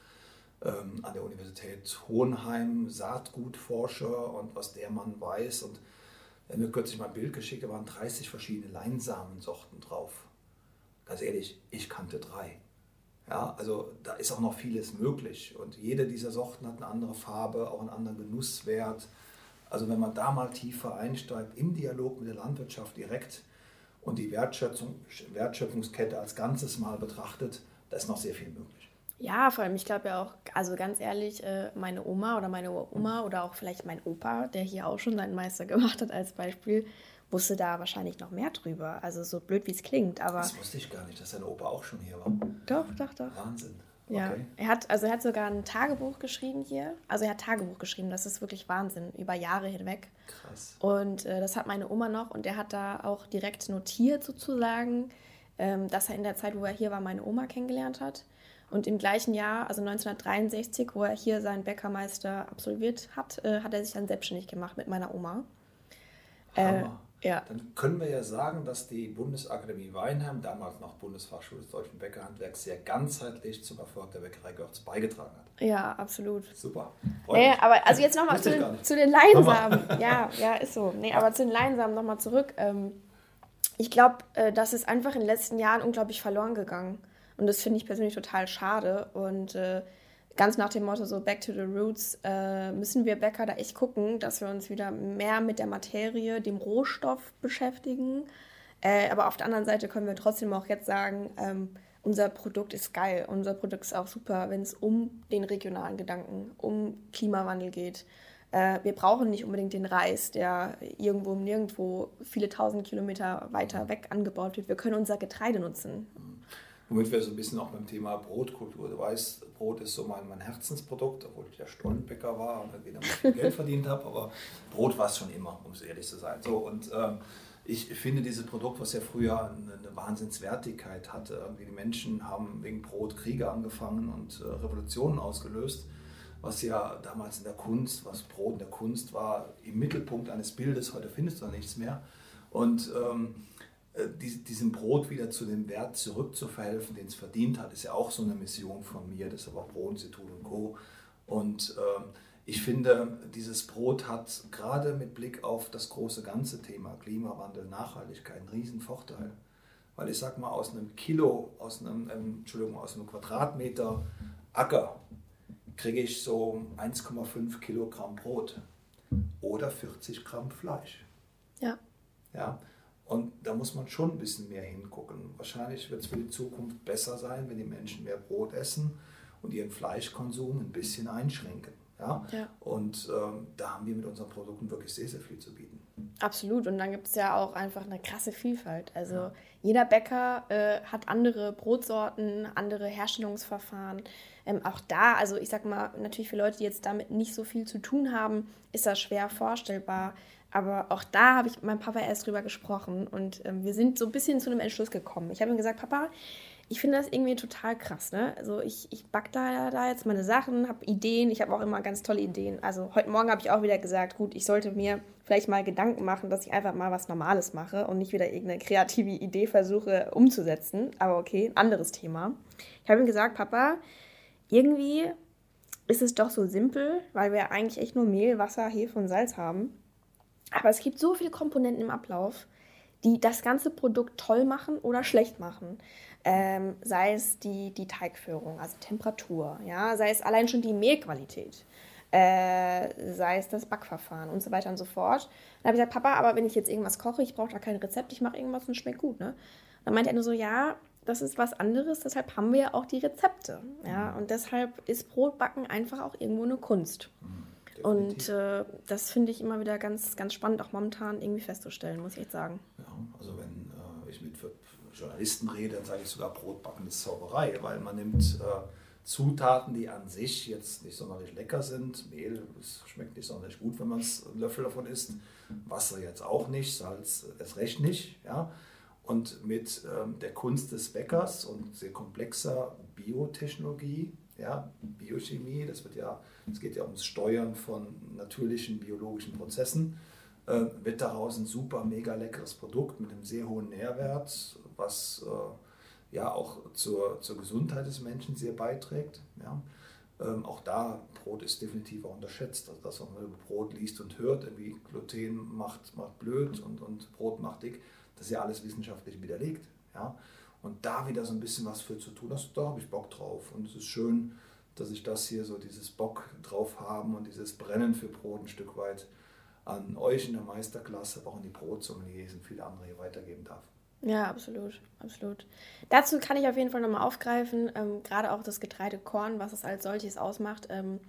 ähm, an der Universität Hohenheim, Saatgutforscher und was der Mann weiß. Und er hat mir kürzlich mal ein Bild geschickt, da waren 30 verschiedene Leinsamensorten drauf. Ganz ehrlich, ich kannte drei. Ja, also da ist auch noch vieles möglich. Und jede dieser Sorten hat eine andere Farbe, auch einen anderen Genusswert. Also wenn man da mal tiefer einsteigt, im Dialog mit der Landwirtschaft direkt und die Wertschöpfung, Wertschöpfungskette als Ganzes mal betrachtet, da ist noch sehr viel möglich. Ja, vor allem, ich glaube ja auch, also ganz ehrlich, äh, meine Oma oder meine Oma oder auch vielleicht mein Opa, der hier auch schon seinen Meister gemacht hat als Beispiel, wusste da wahrscheinlich noch mehr drüber. Also so blöd wie es klingt, aber. Das wusste ich gar nicht, dass dein Opa auch schon hier war. Doch, doch, doch. Wahnsinn. Ja, okay. er hat, also er hat sogar ein Tagebuch geschrieben hier. Also er hat Tagebuch geschrieben, das ist wirklich Wahnsinn, über Jahre hinweg. Krass. Und äh, das hat meine Oma noch und er hat da auch direkt notiert sozusagen, ähm, dass er in der Zeit, wo er hier war, meine Oma kennengelernt hat. Und im gleichen Jahr, also 1963, wo er hier seinen Bäckermeister absolviert hat, äh, hat er sich dann selbstständig gemacht mit meiner Oma. Äh, ja. Dann können wir ja sagen, dass die Bundesakademie Weinheim, damals noch Bundesfachschule des deutschen Bäckerhandwerks, sehr ganzheitlich zum Erfolg der Bäckerei Görz beigetragen hat. Ja, absolut. Super. Nee, aber also jetzt nochmal zu, zu, den Leinsamen. ja, ja, ist so. Nee, aber zu den Leinsamen nochmal zurück. Ähm, ich glaube, äh, das ist einfach in den letzten Jahren unglaublich verloren gegangen. Und das finde ich persönlich total schade. Und äh, ganz nach dem Motto so Back to the Roots äh, müssen wir Bäcker da echt gucken, dass wir uns wieder mehr mit der Materie, dem Rohstoff beschäftigen. Äh, aber auf der anderen Seite können wir trotzdem auch jetzt sagen, ähm, unser Produkt ist geil, unser Produkt ist auch super, wenn es um den regionalen Gedanken, um Klimawandel geht. Äh, wir brauchen nicht unbedingt den Reis, der irgendwo nirgendwo viele tausend Kilometer weiter weg angebaut wird. Wir können unser Getreide nutzen. Womit wir so ein bisschen auch beim Thema Brotkultur. Du weißt, Brot ist so mein, mein Herzensprodukt, obwohl ich ja Stollenbäcker war und wieder mal Geld verdient habe, aber Brot war es schon immer, um es ehrlich zu sein. So, und ähm, ich finde dieses Produkt, was ja früher eine, eine Wahnsinnswertigkeit hatte, die Menschen haben wegen Brot Kriege angefangen und äh, Revolutionen ausgelöst, was ja damals in der Kunst, was Brot in der Kunst war, im Mittelpunkt eines Bildes, heute findest du da nichts mehr. Und ähm, äh, diesem Brot wieder zu dem Wert zurückzuverhelfen, den es verdient hat, ist ja auch so eine Mission von mir, das aber Brotinstitut und Co. Und äh, ich finde, dieses Brot hat gerade mit Blick auf das große ganze Thema Klimawandel, Nachhaltigkeit einen riesen Vorteil. Weil ich sage mal, aus einem Kilo, aus einem, ähm, Entschuldigung, aus einem Quadratmeter Acker kriege ich so 1,5 Kilogramm Brot oder 40 Gramm Fleisch. Ja. Ja. Und da muss man schon ein bisschen mehr hingucken. Wahrscheinlich wird es für die Zukunft besser sein, wenn die Menschen mehr Brot essen und ihren Fleischkonsum ein bisschen einschränken. Ja? ja. Und ähm, da haben wir mit unseren Produkten wirklich sehr, sehr viel zu bieten. Absolut. Und dann gibt es ja auch einfach eine krasse Vielfalt. Also ja. jeder Bäcker äh, hat andere Brotsorten, andere Herstellungsverfahren. Ähm, auch da, also ich sag mal, natürlich für Leute, die jetzt damit nicht so viel zu tun haben, ist das schwer vorstellbar. Aber auch da habe ich mit meinem Papa erst drüber gesprochen und ähm, wir sind so ein bisschen zu einem Entschluss gekommen. Ich habe ihm gesagt, Papa, ich finde das irgendwie total krass. Ne? Also ich, ich back da, da jetzt meine Sachen, habe Ideen, ich habe auch immer ganz tolle Ideen. Also heute Morgen habe ich auch wieder gesagt, gut, ich sollte mir vielleicht mal Gedanken machen, dass ich einfach mal was Normales mache und nicht wieder irgendeine kreative Idee versuche umzusetzen. Aber okay, ein anderes Thema. Ich habe ihm gesagt, Papa, irgendwie ist es doch so simpel, weil wir eigentlich echt nur Mehl, Wasser, Hefe und Salz haben. Aber es gibt so viele Komponenten im Ablauf, die das ganze Produkt toll machen oder schlecht machen. Ähm, sei es die, die Teigführung, also Temperatur, ja, sei es allein schon die Mehlqualität, äh, sei es das Backverfahren und so weiter und so fort. Dann habe ich gesagt, Papa, aber wenn ich jetzt irgendwas koche, ich brauche da kein Rezept, ich mache irgendwas und es schmeckt gut. Ne? Dann meinte er nur so, ja, das ist was anderes, deshalb haben wir ja auch die Rezepte. Ja? Und deshalb ist Brotbacken einfach auch irgendwo eine Kunst. Mhm. Und äh, das finde ich immer wieder ganz, ganz spannend, auch momentan irgendwie festzustellen, muss ich jetzt sagen. Ja, also wenn äh, ich mit Journalisten rede, dann sage ich sogar Brotbacken ist Zauberei, weil man nimmt äh, Zutaten, die an sich jetzt nicht sonderlich lecker sind. Mehl das schmeckt nicht sonderlich gut, wenn man einen Löffel davon isst. Wasser jetzt auch nicht, Salz erst recht nicht. Ja? Und mit ähm, der Kunst des Bäckers und sehr komplexer Biotechnologie, ja, Biochemie, das wird ja, es geht ja ums Steuern von natürlichen biologischen Prozessen, äh, wird daraus ein super, mega leckeres Produkt mit einem sehr hohen Nährwert, was äh, ja auch zur, zur Gesundheit des Menschen sehr beiträgt. Ja. Ähm, auch da, Brot ist definitiv auch unterschätzt. Also das, was man über Brot liest und hört, irgendwie Gluten macht, macht blöd und, und Brot macht dick, das ist ja alles wissenschaftlich widerlegt. Ja. Und da wieder so ein bisschen was für zu tun, das, da habe ich Bock drauf. Und es ist schön, dass ich das hier so, dieses Bock drauf haben und dieses Brennen für Brot ein Stück weit an euch in der Meisterklasse, aber auch an die Brotsommeliers und viele andere hier weitergeben darf. Ja, absolut, absolut. Dazu kann ich auf jeden Fall nochmal aufgreifen, ähm, gerade auch das Getreidekorn, was es als solches ausmacht. Ähm,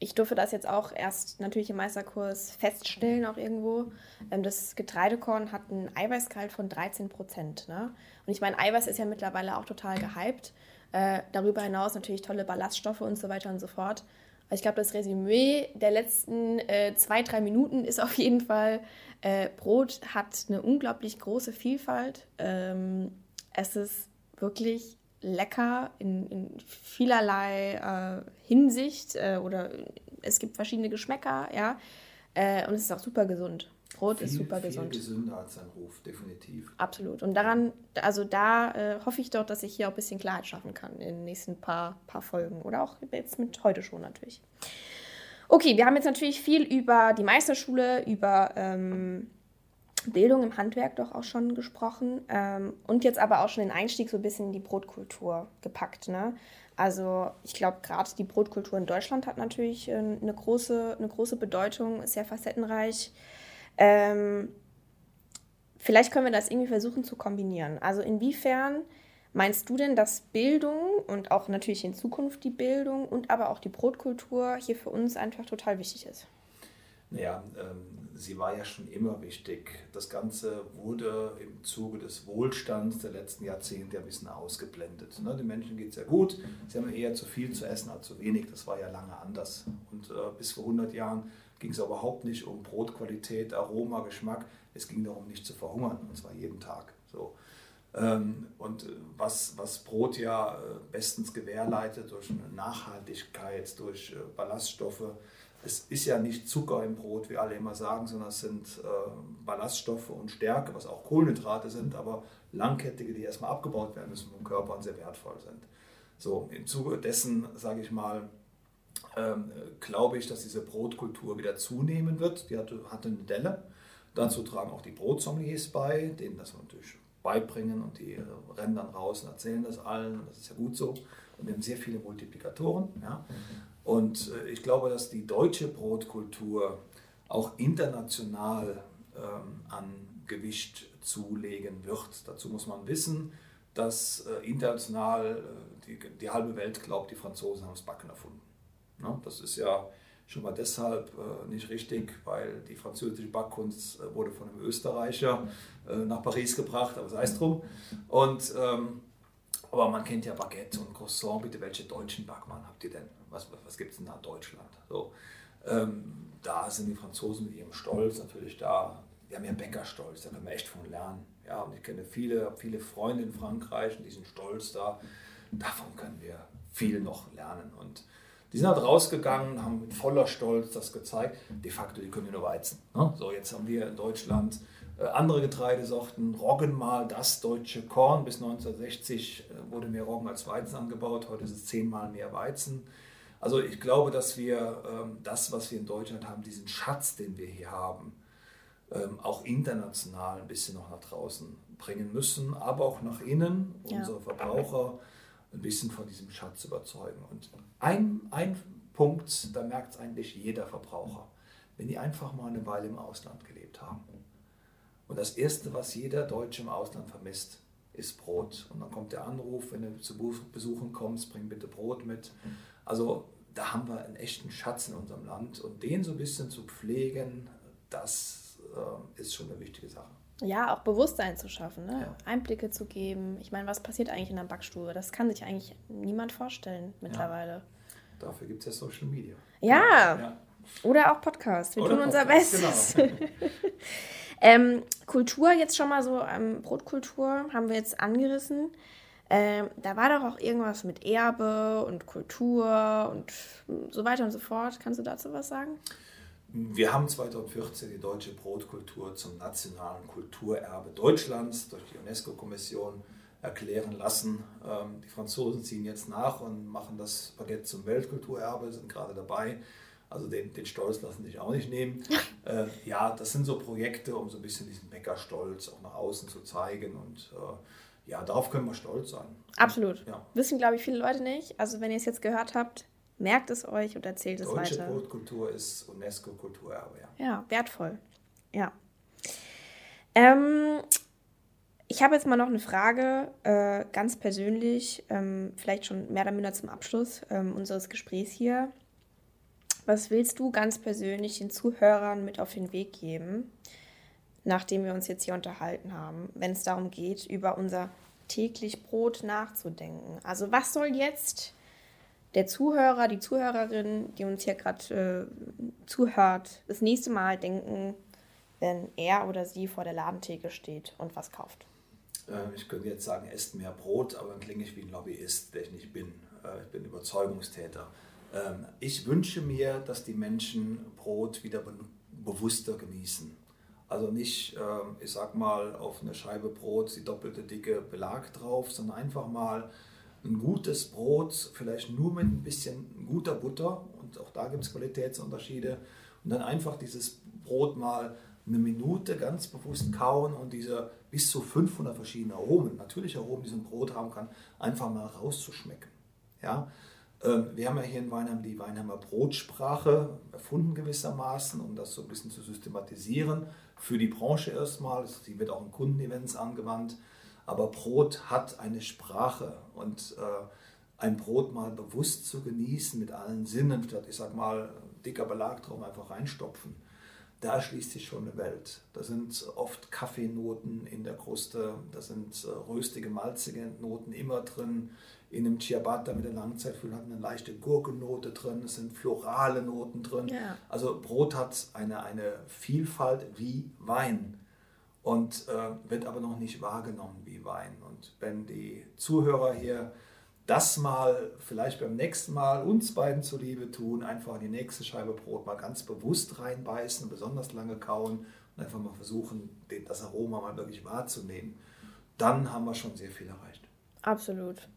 ich durfte das jetzt auch erst natürlich im Meisterkurs feststellen, auch irgendwo. Ähm, das Getreidekorn hat einen Eiweißgehalt von 13 Prozent. Ne? Und ich meine, Eiweiß ist ja mittlerweile auch total gehypt. Äh, darüber hinaus natürlich tolle Ballaststoffe und so weiter und so fort. Also ich glaube, das Resümee der letzten äh, zwei, drei Minuten ist auf jeden Fall, äh, Brot hat eine unglaublich große Vielfalt. Ähm, es ist wirklich lecker in, in vielerlei äh, Hinsicht äh, oder es gibt verschiedene Geschmäcker, ja. Und es ist auch super gesund. Brot viel, ist super viel gesund. gesünder als sein Ruf, definitiv. Absolut. Und daran, also da äh, hoffe ich doch, dass ich hier auch ein bisschen Klarheit schaffen kann in den nächsten paar, paar Folgen. Oder auch jetzt mit heute schon natürlich. Okay, wir haben jetzt natürlich viel über die Meisterschule, über ähm, Bildung im Handwerk doch auch schon gesprochen ähm, und jetzt aber auch schon den Einstieg so ein bisschen in die Brotkultur gepackt. Ne? Also ich glaube, gerade die Brotkultur in Deutschland hat natürlich äh, eine, große, eine große Bedeutung, ist sehr facettenreich. Ähm, vielleicht können wir das irgendwie versuchen zu kombinieren. Also inwiefern meinst du denn, dass Bildung und auch natürlich in Zukunft die Bildung und aber auch die Brotkultur hier für uns einfach total wichtig ist? Naja, ähm, sie war ja schon immer wichtig. Das Ganze wurde im Zuge des Wohlstands der letzten Jahrzehnte ein bisschen ausgeblendet. Ne? Den Menschen geht es ja gut, sie haben eher zu viel zu essen als zu wenig. Das war ja lange anders. Und äh, bis vor 100 Jahren ging es überhaupt nicht um Brotqualität, Aroma, Geschmack. Es ging darum, nicht zu verhungern, und zwar jeden Tag. So. Ähm, und was, was Brot ja äh, bestens gewährleitet durch Nachhaltigkeit, durch äh, Ballaststoffe, es ist ja nicht Zucker im Brot, wie alle immer sagen, sondern es sind äh, Ballaststoffe und Stärke, was auch Kohlenhydrate sind, aber langkettige, die erstmal abgebaut werden müssen vom Körper und sehr wertvoll sind. So, im Zuge dessen, sage ich mal, ähm, glaube ich, dass diese Brotkultur wieder zunehmen wird. Die hatte, hatte eine Delle. Dazu tragen auch die Brotsommeliers bei, denen das natürlich beibringen und die rennen dann raus und erzählen das allen das ist ja gut so. Und wir haben sehr viele Multiplikatoren. Ja. Und äh, ich glaube, dass die deutsche Brotkultur auch international ähm, an Gewicht zulegen wird. Dazu muss man wissen, dass äh, international äh, die, die, halbe Welt glaubt, die Franzosen haben das Backen erfunden. Ja, das ist ja schon mal deshalb äh, nicht richtig, weil die französische Backkunst äh, wurde von einem Österreicher äh, nach Paris gebracht, aber sei es drum. Und ähm, aber man kennt ja Baguette und Croissant. Bitte, welche deutschen Backmann habt ihr denn? Was, was, was gibt es denn da in Deutschland? So, ähm, da sind die Franzosen mit ihrem Stolz natürlich da. Wir haben ja Bäckerstolz, da können wir echt von lernen. Ja, und ich kenne viele, viele Freunde in Frankreich und die sind stolz da. Davon können wir viel noch lernen. Und die sind halt rausgegangen, haben mit voller Stolz das gezeigt. De facto, die können nur Weizen. Ne? So, jetzt haben wir in Deutschland äh, andere Getreidesorten, Roggenmal, das deutsche Korn. Bis 1960 äh, wurde mehr Roggen als Weizen angebaut, heute ist es zehnmal mehr Weizen. Also ich glaube, dass wir ähm, das, was wir in Deutschland haben, diesen Schatz, den wir hier haben, ähm, auch international ein bisschen noch nach draußen bringen müssen, aber auch nach innen, ja. unsere Verbraucher ein bisschen von diesem Schatz überzeugen. Und ein, ein Punkt, da merkt es eigentlich jeder Verbraucher, wenn die einfach mal eine Weile im Ausland gelebt haben und das Erste, was jeder Deutsche im Ausland vermisst, ist Brot. Und dann kommt der Anruf, wenn du zu Besuchen kommst, bring bitte Brot mit. Also da haben wir einen echten Schatz in unserem Land. Und den so ein bisschen zu pflegen, das äh, ist schon eine wichtige Sache. Ja, auch Bewusstsein zu schaffen, ne? Ja. Einblicke zu geben. Ich meine, was passiert eigentlich in der Backstube? Das kann sich eigentlich niemand vorstellen mittlerweile. Ja. Dafür gibt es ja Social Media. Ja. ja. Oder auch Podcast. Wir Oder tun Podcast, unser Bestes. Genau. Ähm, Kultur jetzt schon mal so, ähm, Brotkultur haben wir jetzt angerissen. Ähm, da war doch auch irgendwas mit Erbe und Kultur und so weiter und so fort. Kannst du dazu was sagen? Wir haben 2014 die deutsche Brotkultur zum nationalen Kulturerbe Deutschlands durch die UNESCO-Kommission erklären lassen. Ähm, die Franzosen ziehen jetzt nach und machen das Baguette zum Weltkulturerbe, sind gerade dabei. Also den, den Stolz lassen sich auch nicht nehmen. äh, ja, das sind so Projekte, um so ein bisschen diesen Bäckerstolz auch nach außen zu zeigen. Und äh, ja, darauf können wir stolz sein. Absolut. Ja. Wissen, glaube ich, viele Leute nicht. Also wenn ihr es jetzt gehört habt, merkt es euch und erzählt es Deutsche weiter. Deutsche Brotkultur ist UNESCO-Kulturerbe, ja. Ja, wertvoll. Ja. Ähm, ich habe jetzt mal noch eine Frage, äh, ganz persönlich, ähm, vielleicht schon mehr oder minder zum Abschluss ähm, unseres Gesprächs hier. Was willst du ganz persönlich den Zuhörern mit auf den Weg geben, nachdem wir uns jetzt hier unterhalten haben, wenn es darum geht, über unser täglich Brot nachzudenken? Also was soll jetzt der Zuhörer, die Zuhörerin, die uns hier gerade äh, zuhört, das nächste Mal denken, wenn er oder sie vor der Ladentheke steht und was kauft? Äh, ich könnte jetzt sagen, esst mehr Brot, aber dann klinge ich wie ein Lobbyist, der ich nicht bin. Äh, ich bin Überzeugungstäter. Ähm, ich wünsche mir, dass die Menschen Brot wieder bewusster genießen. Also nicht, ähm, ich sag mal, auf eine Scheibe Brot die doppelte dicke Belag drauf, sondern einfach mal ein gutes Brot, vielleicht nur mit ein bisschen guter Butter und auch da gibt es Qualitätsunterschiede und dann einfach dieses Brot mal eine Minute ganz bewusst kauen und diese bis zu 500 verschiedene Aromen, natürliche Aromen, die so ein Brot haben kann, einfach mal rauszuschmecken. Ja? Ähm, wir haben ja hier in Weinheim die Weinheimer Brotsprache erfunden gewissermaßen, um das so ein bisschen zu systematisieren. Für die Branche erstmal, sie wird auch in Kundenevents angewandt. Aber Brot hat eine Sprache und äh, ein Brot mal bewusst zu genießen mit allen Sinnen, statt ich sag mal dicker Belag drauf einfach reinstopfen. da schließt sich schon eine Welt. Da sind oft Kaffeenoten in der Kruste, da sind äh, röstige, malzige Noten immer drin. In einem Ciabatta mit der Langzeitfüllung hat eine leichte Gurkennote drin, es sind florale Noten drin. Ja. Also Brot hat eine, eine Vielfalt wie Wein und äh, wird aber noch nicht wahrgenommen wie Wein. Und wenn die Zuhörer hier das mal vielleicht beim nächsten Mal uns beiden zuliebe tun, einfach in die nächste Scheibe Brot mal ganz bewusst reinbeißen, besonders lange kauen und einfach mal versuchen, das Aroma mal wirklich wahrzunehmen, dann haben wir schon sehr viel erreicht. Absolut.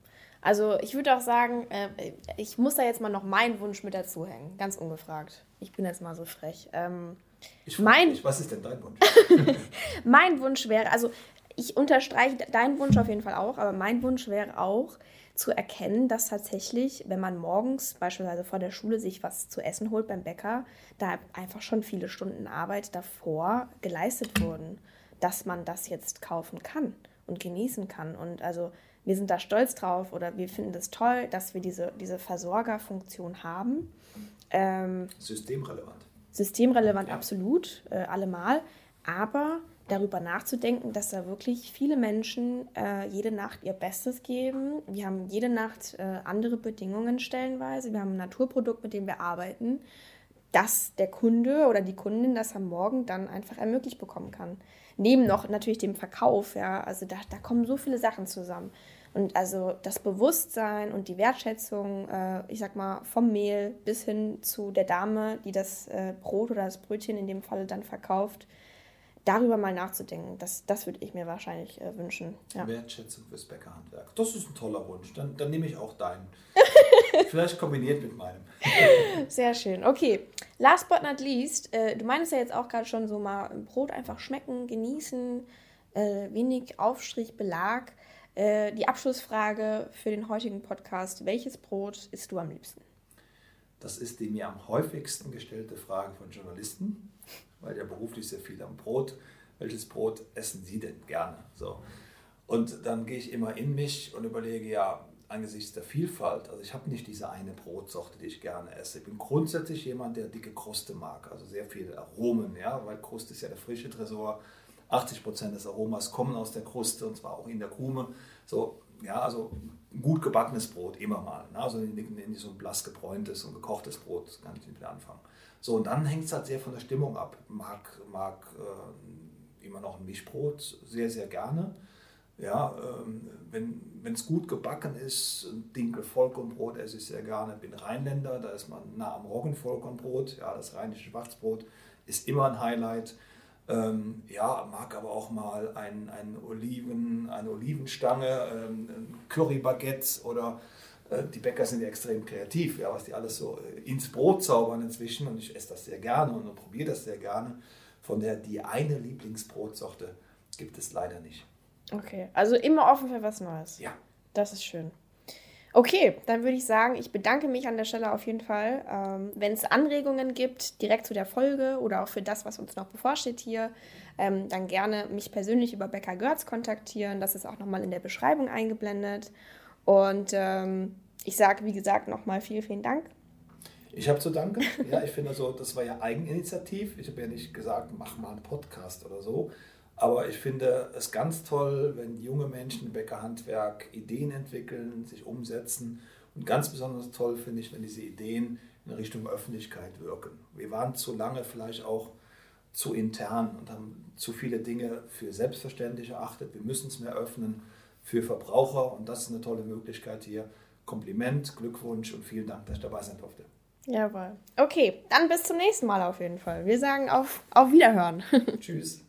Also ich würde auch sagen, äh, ich muss da jetzt mal noch meinen Wunsch mit dazu hängen, ganz ungefragt. Ich bin jetzt mal so frech. Ähm, ich mein, mich, was ist denn dein Wunsch? mein Wunsch wäre, also ich unterstreiche deinen Wunsch auf jeden Fall auch, aber mein Wunsch wäre auch, zu erkennen, dass tatsächlich, wenn man morgens beispielsweise vor der Schule sich was zu essen holt beim Bäcker, da einfach schon viele Stunden Arbeit davor geleistet wurden, dass man das jetzt kaufen kann und genießen kann. Und also wir sind da stolz drauf oder wir finden es das toll, dass wir diese, diese Versorgerfunktion haben. Ähm, systemrelevant. Systemrelevant, absolut, äh, allemal. Aber darüber nachzudenken, dass da wirklich viele Menschen äh, jede Nacht ihr Bestes geben. Wir haben jede Nacht äh, andere Bedingungen stellenweise. Wir haben ein Naturprodukt, mit dem wir arbeiten, dass der Kunde oder die Kundin das am Morgen dann einfach ermöglicht bekommen kann. Neben noch natürlich dem Verkauf, ja, also da, da kommen so viele Sachen zusammen. Und also das Bewusstsein und die Wertschätzung, äh, ich sag mal, vom Mehl bis hin zu der Dame, die das äh, Brot oder das Brötchen in dem Falle dann verkauft, darüber mal nachzudenken. Das, das würde ich mir wahrscheinlich äh, wünschen. Ja. Wertschätzung fürs Bäckerhandwerk. Das ist ein toller Wunsch. Dann, dann nehme ich auch deinen. Vielleicht kombiniert mit meinem. Sehr schön. Okay. Last but not least, äh, du meinst ja jetzt auch gerade schon so mal Brot einfach schmecken, genießen, äh, wenig Aufstrich, Belag. Äh, die Abschlussfrage für den heutigen Podcast: Welches Brot isst du am liebsten? Das ist die mir am häufigsten gestellte Frage von Journalisten weil ja beruflich sehr viel am Brot. Welches Brot essen Sie denn gerne? So. Und dann gehe ich immer in mich und überlege, ja, angesichts der Vielfalt, also ich habe nicht diese eine Brotsorte, die ich gerne esse. Ich bin grundsätzlich jemand, der dicke Kruste mag, also sehr viele Aromen, ja, weil Kruste ist ja der frische Tresor. 80 Prozent des Aromas kommen aus der Kruste und zwar auch in der Krume. So, ja, also gut gebackenes Brot immer mal. Ne? Also nicht so ein blass gebräuntes und gekochtes Brot, kann ich nicht mit anfangen. So, und dann hängt es halt sehr von der Stimmung ab. Mag, mag äh, immer noch ein Mischbrot sehr, sehr gerne. Ja, ähm, wenn es gut gebacken ist, Dinkel Vollkornbrot esse ich sehr gerne. Bin Rheinländer, da ist man nah am Roggenvollkornbrot. Ja, das rheinische Schwarzbrot ist immer ein Highlight. Ähm, ja, mag aber auch mal ein, ein Oliven, eine Olivenstange, ähm, ein Currybaguette oder äh, die Bäcker sind ja extrem kreativ, ja, was die alles so äh, ins Brot zaubern inzwischen und ich esse das sehr gerne und probiere das sehr gerne. Von der die eine Lieblingsbrotsorte gibt es leider nicht. Okay, also immer offen für was Neues. Ja. Das ist schön. Okay, dann würde ich sagen, ich bedanke mich an der Stelle auf jeden Fall. Ähm, Wenn es Anregungen gibt, direkt zu der Folge oder auch für das, was uns noch bevorsteht hier, ähm, dann gerne mich persönlich über Becker Görz kontaktieren. Das ist auch nochmal in der Beschreibung eingeblendet. Und ähm, ich sage, wie gesagt, nochmal vielen, vielen Dank. Ich habe zu danken. Ja, ich finde so, das war ja Eigeninitiativ. Ich habe ja nicht gesagt, mach mal einen Podcast oder so. Aber ich finde es ganz toll, wenn junge Menschen im Bäckerhandwerk Ideen entwickeln, sich umsetzen. Und ganz besonders toll finde ich, wenn diese Ideen in Richtung Öffentlichkeit wirken. Wir waren zu lange vielleicht auch zu intern und haben zu viele Dinge für selbstverständlich erachtet. Wir müssen es mehr öffnen für Verbraucher und das ist eine tolle Möglichkeit hier. Kompliment, Glückwunsch und vielen Dank, dass ich dabei sein durfte. Jawohl. Okay, dann bis zum nächsten Mal auf jeden Fall. Wir sagen auf, auf Wiederhören. Tschüss.